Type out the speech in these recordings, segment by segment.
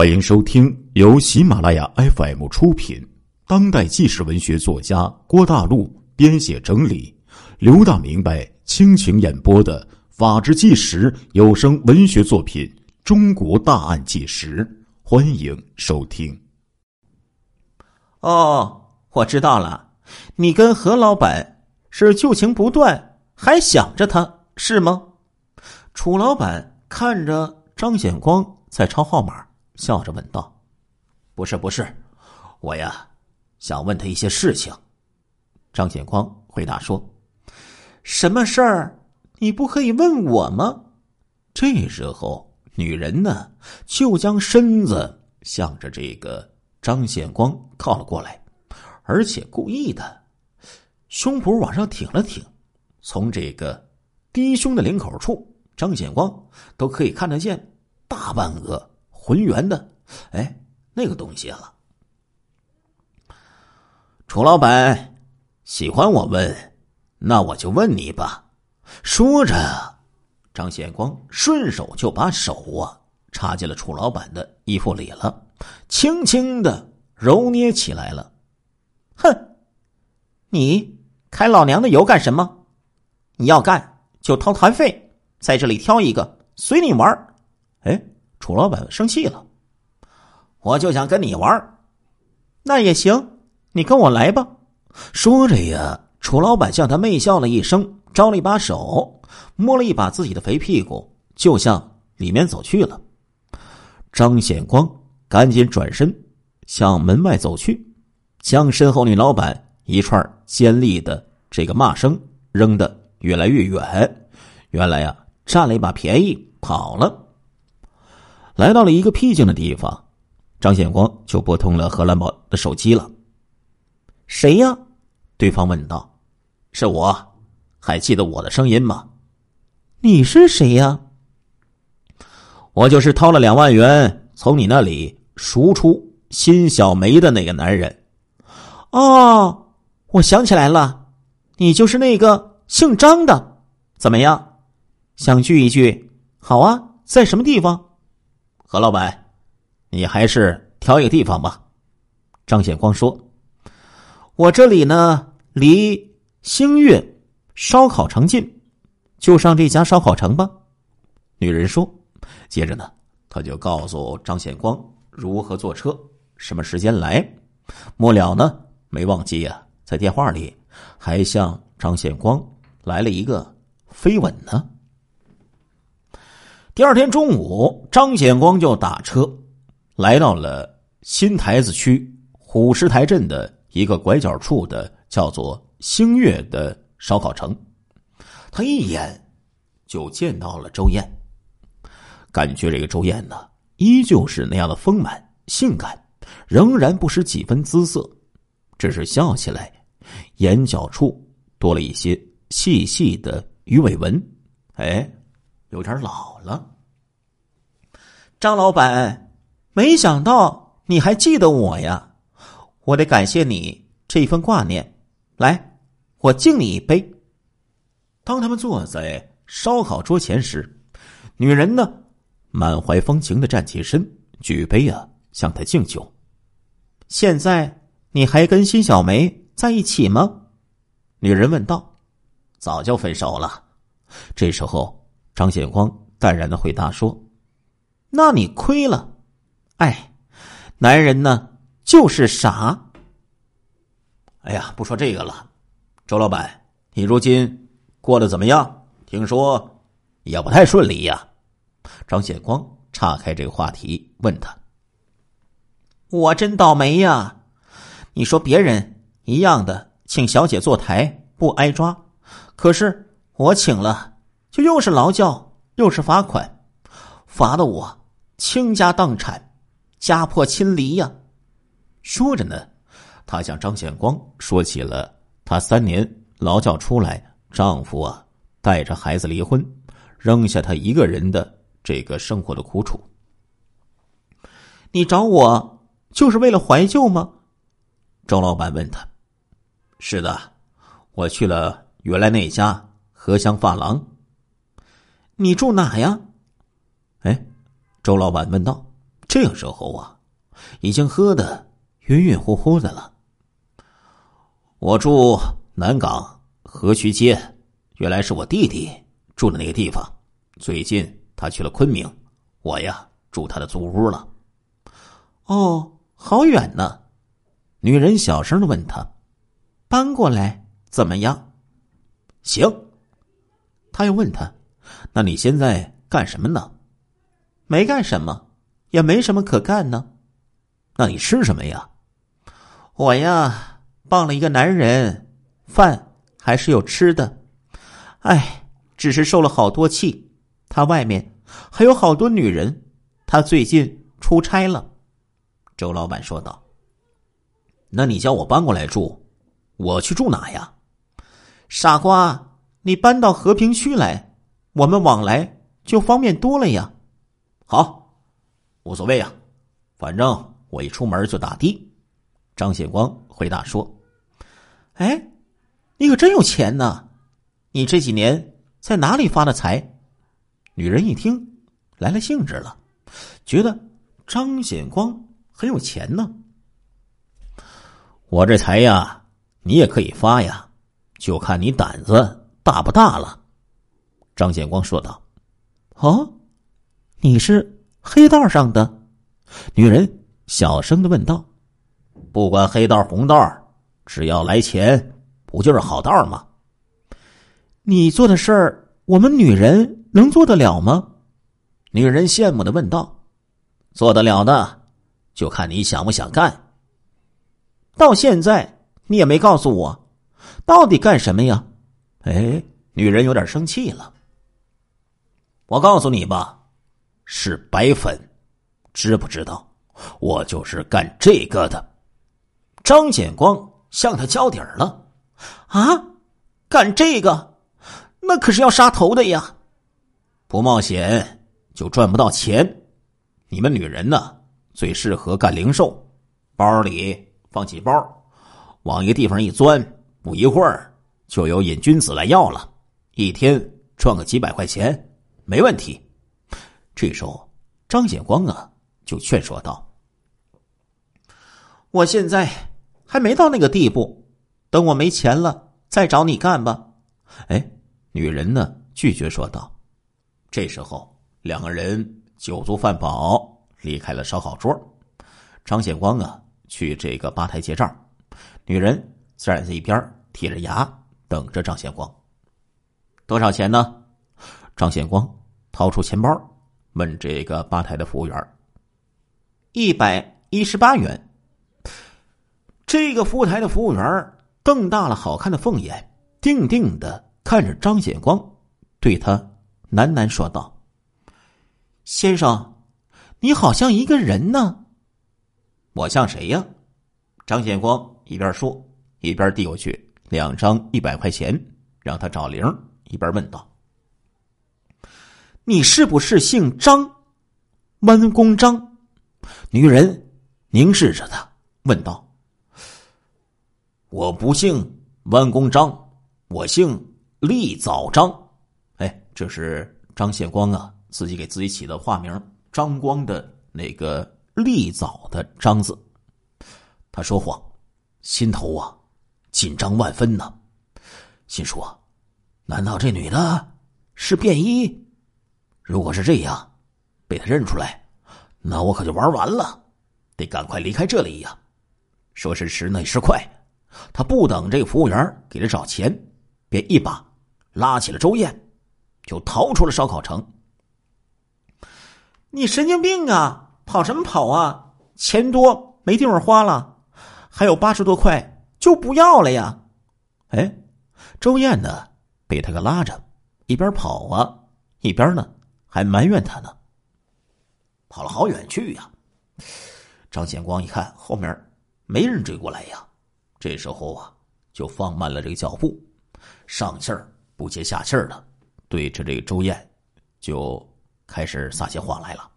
欢迎收听由喜马拉雅 FM 出品、当代纪实文学作家郭大陆编写整理、刘大明白倾情演播的《法制纪实》有声文学作品《中国大案纪实》，欢迎收听。哦，我知道了，你跟何老板是旧情不断，还想着他是吗？楚老板看着张显光在抄号码。笑着问道：“不是，不是，我呀，想问他一些事情。”张显光回答说：“什么事儿？你不可以问我吗？”这时候，女人呢，就将身子向着这个张显光靠了过来，而且故意的，胸脯往上挺了挺，从这个低胸的领口处，张显光都可以看得见大半个。浑圆的，哎，那个东西了。楚老板喜欢我问，那我就问你吧。说着，张显光顺手就把手啊插进了楚老板的衣服里了，轻轻的揉捏起来了。哼，你开老娘的油干什么？你要干就掏团费，在这里挑一个，随你玩哎。楚老板生气了，我就想跟你玩那也行，你跟我来吧。说着呀，楚老板向他媚笑了一声，招了一把手，摸了一把自己的肥屁股，就向里面走去了。张显光赶紧转身向门外走去，将身后女老板一串尖利的这个骂声扔得越来越远。原来呀，占了一把便宜跑了。来到了一个僻静的地方，张显光就拨通了何兰宝的手机了。“谁呀？”对方问道。“是我，还记得我的声音吗？”“你是谁呀？”“我就是掏了两万元从你那里赎出辛小梅的那个男人。”“哦，我想起来了，你就是那个姓张的。怎么样，想聚一聚？好啊，在什么地方？”何老板，你还是挑一个地方吧。张显光说：“我这里呢，离星月烧烤城近，就上这家烧烤城吧。”女人说。接着呢，他就告诉张显光如何坐车，什么时间来。末了呢，没忘记呀，在电话里还向张显光来了一个飞吻呢。第二天中午，张显光就打车来到了新台子区虎石台镇的一个拐角处的叫做星月的烧烤城。他一眼就见到了周燕，感觉这个周燕呢，依旧是那样的丰满性感，仍然不失几分姿色，只是笑起来，眼角处多了一些细细的鱼尾纹。哎。有点老了，张老板，没想到你还记得我呀！我得感谢你这一份挂念。来，我敬你一杯。当他们坐在烧烤桌前时，女人呢，满怀风情的站起身，举杯啊，向他敬酒。现在你还跟辛小梅在一起吗？女人问道。早就分手了。这时候。张显光淡然的回答说：“那你亏了，哎，男人呢就是傻。哎呀，不说这个了，周老板，你如今过得怎么样？听说也不太顺利呀。”张显光岔开这个话题问他：“我真倒霉呀！你说别人一样的请小姐坐台不挨抓，可是我请了。”就又是劳教，又是罚款，罚的我倾家荡产，家破亲离呀！说着呢，他向张显光说起了他三年劳教出来，丈夫啊带着孩子离婚，扔下他一个人的这个生活的苦楚。你找我就是为了怀旧吗？周老板问他。是的，我去了原来那家荷香发廊。你住哪呀？哎，周老板问道。这个时候啊，已经喝的晕晕乎乎的了。我住南港河渠街，原来是我弟弟住的那个地方。最近他去了昆明，我呀住他的租屋了。哦，好远呢。女人小声的问他：“搬过来怎么样？”行。他又问他：“那你现在干什么呢？”没干什么，也没什么可干呢。那你吃什么呀？我呀。傍了一个男人，饭还是有吃的，哎，只是受了好多气。他外面还有好多女人，他最近出差了。周老板说道：“那你叫我搬过来住，我去住哪呀？”傻瓜，你搬到和平区来，我们往来就方便多了呀。好，无所谓呀，反正我一出门就打的。张显光回答说。哎，你可真有钱呢！你这几年在哪里发的财？女人一听，来了兴致了，觉得张显光很有钱呢。我这财呀，你也可以发呀，就看你胆子大不大了。张显光说道：“哦，你是黑道上的？”女人小声的问道：“不管黑道红道。”只要来钱，不就是好道吗？你做的事儿，我们女人能做得了吗？女人羡慕的问道：“做得了的，就看你想不想干。”到现在你也没告诉我，到底干什么呀？哎，女人有点生气了。我告诉你吧，是白粉，知不知道？我就是干这个的。张显光。向他交底儿了，啊！干这个，那可是要杀头的呀！不冒险就赚不到钱。你们女人呢，最适合干零售，包里放几包，往一个地方一钻，不一会儿就有瘾君子来要了，一天赚个几百块钱，没问题。这时候，张显光啊，就劝说道：“我现在……”还没到那个地步，等我没钱了再找你干吧。哎，女人呢？拒绝说道。这时候，两个人酒足饭饱，离开了烧烤桌。张显光啊，去这个吧台结账，女人站在一边剔着牙等着张显光。多少钱呢？张显光掏出钱包，问这个吧台的服务员：“一百一十八元。”这个服务台的服务员瞪大了好看的凤眼，定定的看着张显光，对他喃喃说道：“先生，你好像一个人呢。我像谁呀？”张显光一边说，一边递过去两张一百块钱，让他找零，一边问道：“你是不是姓张？弯弓张？”女人凝视着他，问道。我不姓弯弓张，我姓立早张。哎，这是张显光啊，自己给自己起的化名，张光的那个立早的张字。他说谎，心头啊紧张万分呢，心说：难道这女的是便衣？如果是这样，被他认出来，那我可就玩完了，得赶快离开这里呀！说时迟，那时快。他不等这个服务员给他找钱，便一把拉起了周燕，就逃出了烧烤城。你神经病啊！跑什么跑啊？钱多没地方花了，还有八十多块就不要了呀！哎，周燕呢，被他给拉着，一边跑啊，一边呢还埋怨他呢。跑了好远去呀！张显光一看后面没人追过来呀。这时候啊，就放慢了这个脚步，上气儿不接下气儿的，对着这个周燕，就开始撒起谎来了。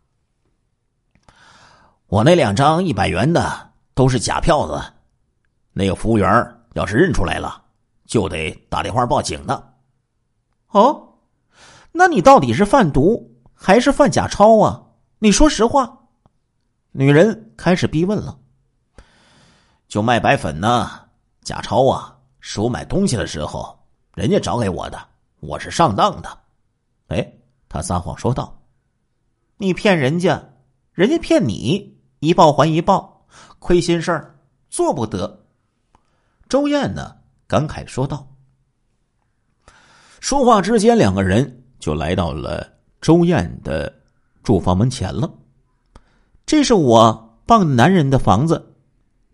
我那两张一百元的都是假票子，那个服务员要是认出来了，就得打电话报警的。哦，那你到底是贩毒还是贩假钞啊？你说实话。女人开始逼问了：“就卖白粉呢？假钞啊？是我买东西的时候人家找给我的，我是上当的。”哎，他撒谎说道：“你骗人家，人家骗你，一报还一报，亏心事儿做不得。”周燕呢，感慨说道。说话之间，两个人就来到了周燕的住房门前了。这是我傍男人的房子，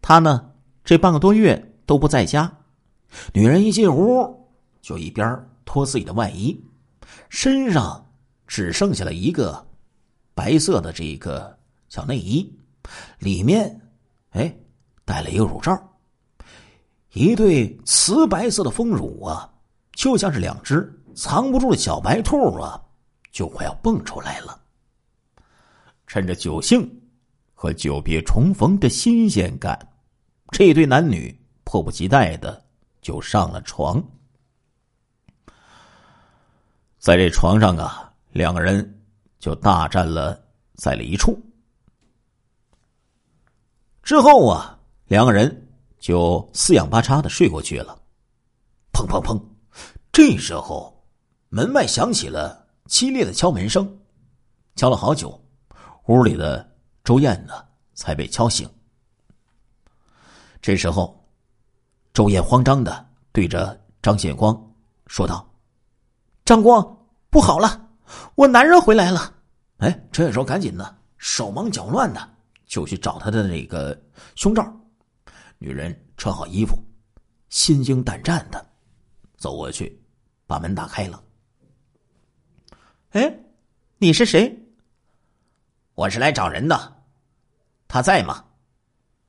他呢，这半个多月都不在家。女人一进屋，就一边脱自己的外衣，身上只剩下了一个白色的这个小内衣，里面哎戴了一个乳罩，一对瓷白色的丰乳啊。就像是两只藏不住的小白兔啊，就快要蹦出来了。趁着酒兴和久别重逢的新鲜感，这对男女迫不及待的就上了床。在这床上啊，两个人就大战了在了一处。之后啊，两个人就四仰八叉的睡过去了。砰砰砰！这时候，门外响起了激烈的敲门声，敲了好久，屋里的周燕呢才被敲醒。这时候，周燕慌张的对着张显光说道：“张光，不好了，我男人回来了！”哎，这时候赶紧的，手忙脚乱的就去找他的那个胸罩。女人穿好衣服，心惊胆战的走过去。把门打开了。哎，你是谁？我是来找人的，他在吗？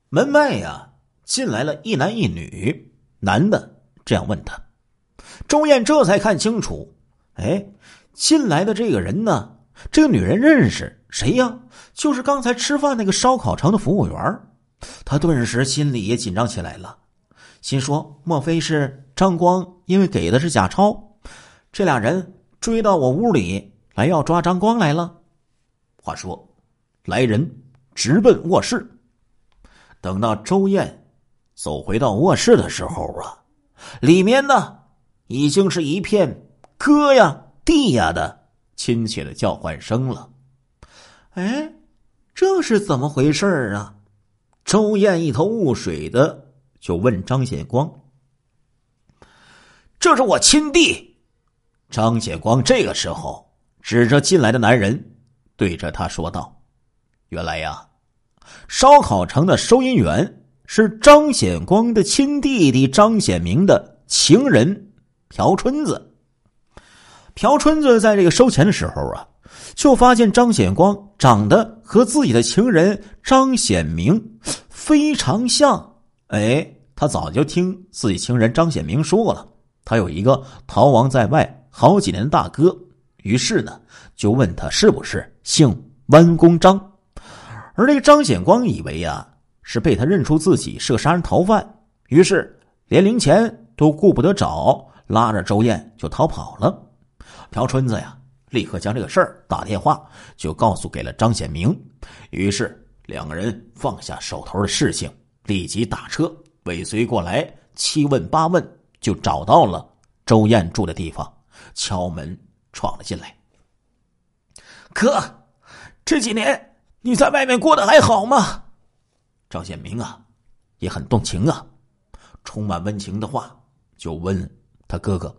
门外呀，进来了一男一女，男的这样问他。周燕这才看清楚，哎，进来的这个人呢，这个女人认识谁呀？就是刚才吃饭那个烧烤城的服务员。他顿时心里也紧张起来了，心说：莫非是张光因为给的是假钞？这俩人追到我屋里来，要抓张光来了。话说，来人直奔卧室。等到周燕走回到卧室的时候啊，里面呢已经是一片哥呀弟呀的亲切的叫唤声了。哎，这是怎么回事啊？周燕一头雾水的就问张显光：“这是我亲弟。”张显光这个时候指着进来的男人，对着他说道：“原来呀，烧烤城的收银员是张显光的亲弟弟张显明的情人朴春子。朴春子在这个收钱的时候啊，就发现张显光长得和自己的情人张显明非常像。哎，他早就听自己情人张显明说过了，他有一个逃亡在外。”好几年的大哥，于是呢，就问他是不是姓弯公张，而这个张显光以为呀是被他认出自己是个杀人逃犯，于是连零钱都顾不得找，拉着周燕就逃跑了。朴春子呀，立刻将这个事儿打电话就告诉给了张显明，于是两个人放下手头的事情，立即打车尾随过来，七问八问就找到了周燕住的地方。敲门闯了进来，哥，这几年你在外面过得还好吗？张显明啊，也很动情啊，充满温情的话就问他哥哥：“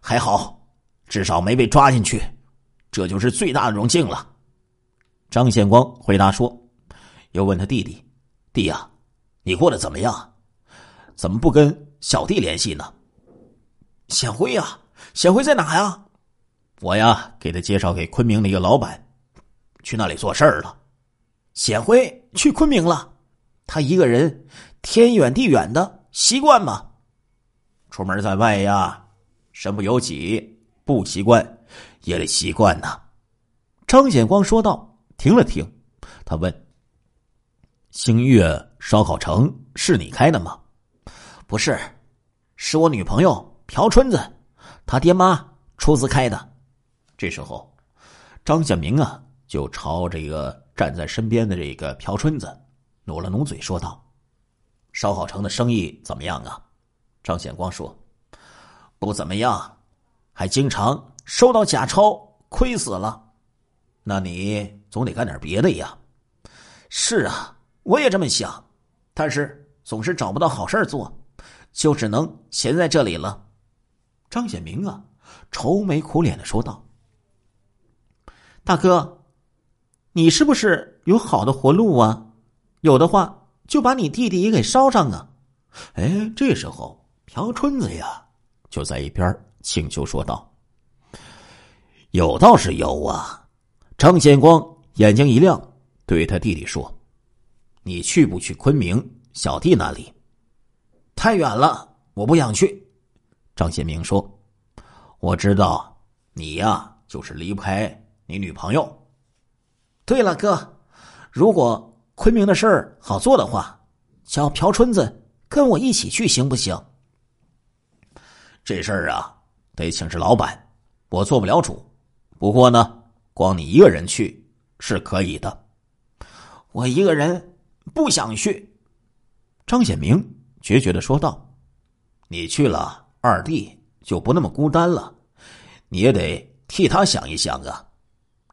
还好，至少没被抓进去，这就是最大的荣幸了。”张显光回答说：“又问他弟弟，弟呀，你过得怎么样？怎么不跟小弟联系呢？”显辉呀。显辉在哪呀？我呀，给他介绍给昆明的一个老板，去那里做事儿了。显辉去昆明了，他一个人天远地远的，习惯吗？出门在外呀，身不由己，不习惯也得习惯呐。张显光说道。停了停，他问：“星月烧烤城是你开的吗？”“不是，是我女朋友朴春子。”他爹妈出资开的。这时候，张显明啊就朝这个站在身边的这个朴春子努了努嘴，说道：“烧烤城的生意怎么样啊？”张显光说：“不怎么样，还经常收到假钞，亏死了。那你总得干点别的呀。”“是啊，我也这么想，但是总是找不到好事做，就只能闲在这里了。”张显明啊，愁眉苦脸的说道。大哥，你是不是有好的活路啊？有的话，就把你弟弟也给烧上啊！哎，这时候朴春子呀，就在一边请求说道：“有倒是有啊。”张显光眼睛一亮，对他弟弟说：“你去不去昆明小弟那里？”太远了，我不想去。张显明说：“我知道你呀，就是离不开。”你女朋友？对了，哥，如果昆明的事儿好做的话，叫朴春子跟我一起去，行不行？这事儿啊，得请示老板，我做不了主。不过呢，光你一个人去是可以的。我一个人不想去。张显明决绝的说道：“你去了，二弟就不那么孤单了，你也得替他想一想啊。”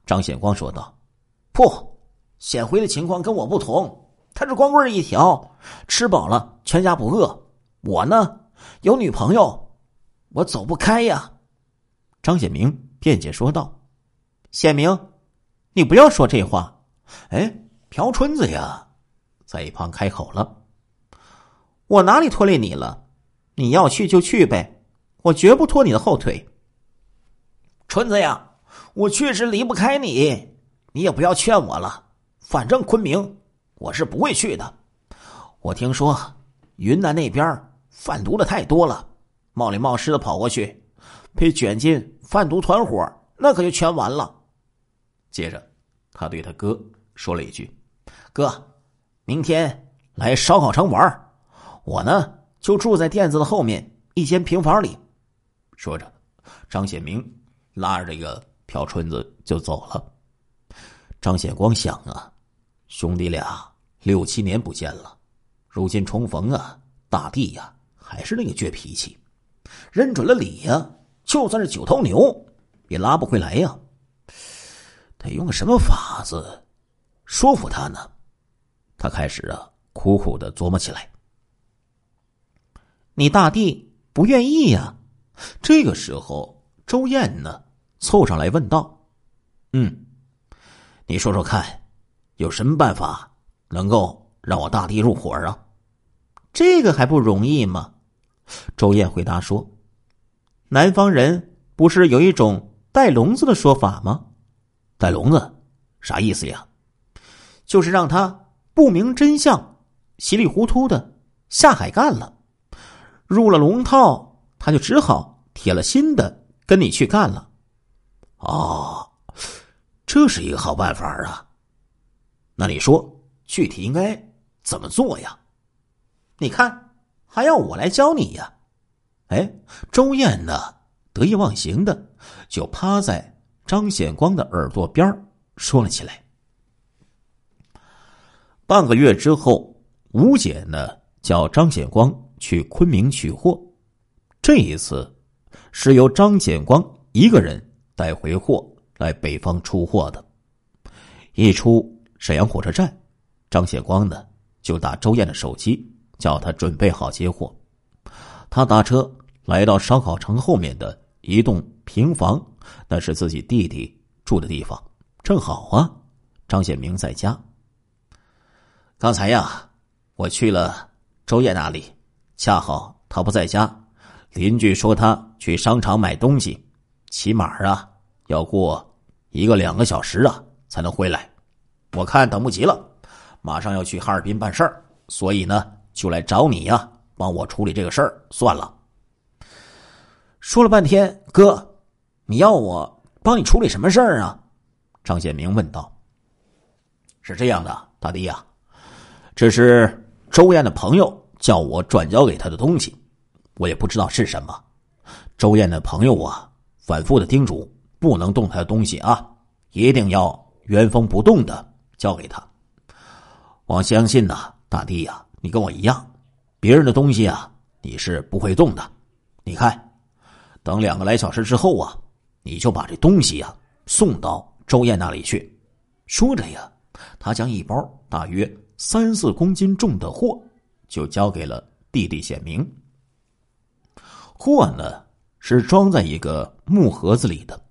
张显光说道：“不，显辉的情况跟我不同，他是光棍一条，吃饱了全家不饿。我呢，有女朋友，我走不开呀。”张显明辩解说道：“显明，你不要说这话。”哎，朴春子呀，在一旁开口了：“我哪里拖累你了？你要去就去呗，我绝不拖你的后腿。”春子呀。我确实离不开你，你也不要劝我了。反正昆明我是不会去的。我听说云南那边贩毒的太多了，冒里冒失的跑过去，被卷进贩毒团伙，那可就全完了。接着，他对他哥说了一句：“哥，明天来烧烤城玩，我呢就住在店子的后面一间平房里。”说着，张显明拉着这个。朴春子就走了。张显光想啊，兄弟俩六七年不见了，如今重逢啊，大弟呀还是那个倔脾气，认准了理呀，就算是九头牛也拉不回来呀。得用个什么法子说服他呢？他开始啊，苦苦的琢磨起来。你大弟不愿意呀？这个时候，周燕呢？凑上来问道：“嗯，你说说看，有什么办法能够让我大弟入伙啊？这个还不容易吗？”周燕回答说：“南方人不是有一种带笼子的说法吗？带笼子啥意思呀？就是让他不明真相，稀里糊涂的下海干了，入了龙套，他就只好铁了心的跟你去干了。”哦，这是一个好办法啊！那你说具体应该怎么做呀？你看，还要我来教你呀？哎，周燕呢，得意忘形的就趴在张显光的耳朵边说了起来。半个月之后，吴姐呢叫张显光去昆明取货，这一次是由张显光一个人。带回货来北方出货的，一出沈阳火车站，张显光呢就打周燕的手机，叫他准备好接货。他打车来到烧烤城后面的一栋平房，那是自己弟弟住的地方。正好啊，张显明在家。刚才呀，我去了周燕那里，恰好他不在家，邻居说他去商场买东西。起码啊，要过一个两个小时啊才能回来。我看等不及了，马上要去哈尔滨办事儿，所以呢就来找你呀，帮我处理这个事儿。算了，说了半天，哥，你要我帮你处理什么事儿啊？张显明问道。是这样的，大弟呀，这是周燕的朋友叫我转交给他的东西，我也不知道是什么。周燕的朋友啊。反复的叮嘱，不能动他的东西啊！一定要原封不动的交给他。我相信呐，大弟呀，你跟我一样，别人的东西啊，你是不会动的。你看，等两个来小时之后啊，你就把这东西呀送到周燕那里去。说着呀，他将一包大约三四公斤重的货就交给了弟弟显明。货呢是装在一个木盒子里的，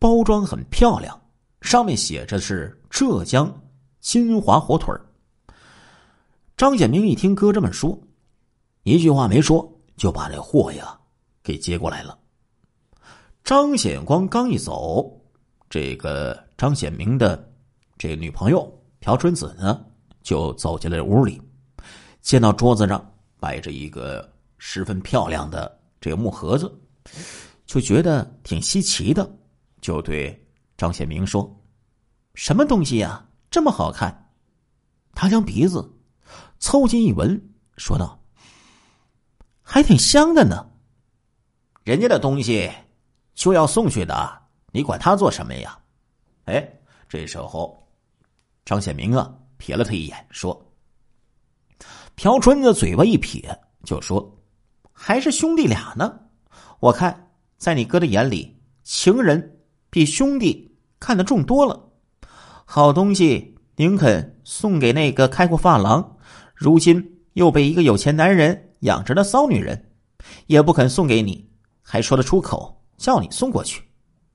包装很漂亮，上面写着是浙江金华火腿张显明一听哥这么说，一句话没说。就把这货呀给接过来了。张显光刚一走，这个张显明的这女朋友朴春子呢，就走进了屋里，见到桌子上摆着一个十分漂亮的这个木盒子，就觉得挺稀奇的，就对张显明说：“什么东西呀，这么好看？”他将鼻子凑近一闻，说道。还挺香的呢。人家的东西就要送去的，你管他做什么呀？哎，这时候张显明啊瞥了他一眼，说：“朴春子嘴巴一撇，就说：‘还是兄弟俩呢。我看在你哥的眼里，情人比兄弟看得重多了。好东西宁肯送给那个开过发廊，如今又被一个有钱男人。’”养着的骚女人，也不肯送给你，还说得出口叫你送过去。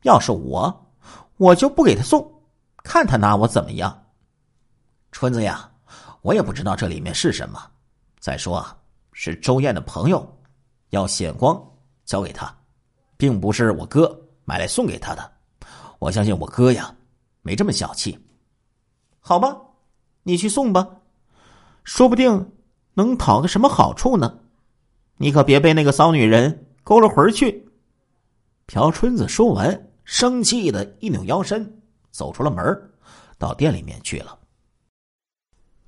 要是我，我就不给他送，看他拿我怎么样。春子呀，我也不知道这里面是什么。再说啊，是周燕的朋友，要显光交给他，并不是我哥买来送给他的。我相信我哥呀，没这么小气。好吧，你去送吧，说不定。能讨个什么好处呢？你可别被那个骚女人勾了魂去。朴春子说完，生气的一扭腰身，走出了门，到店里面去了。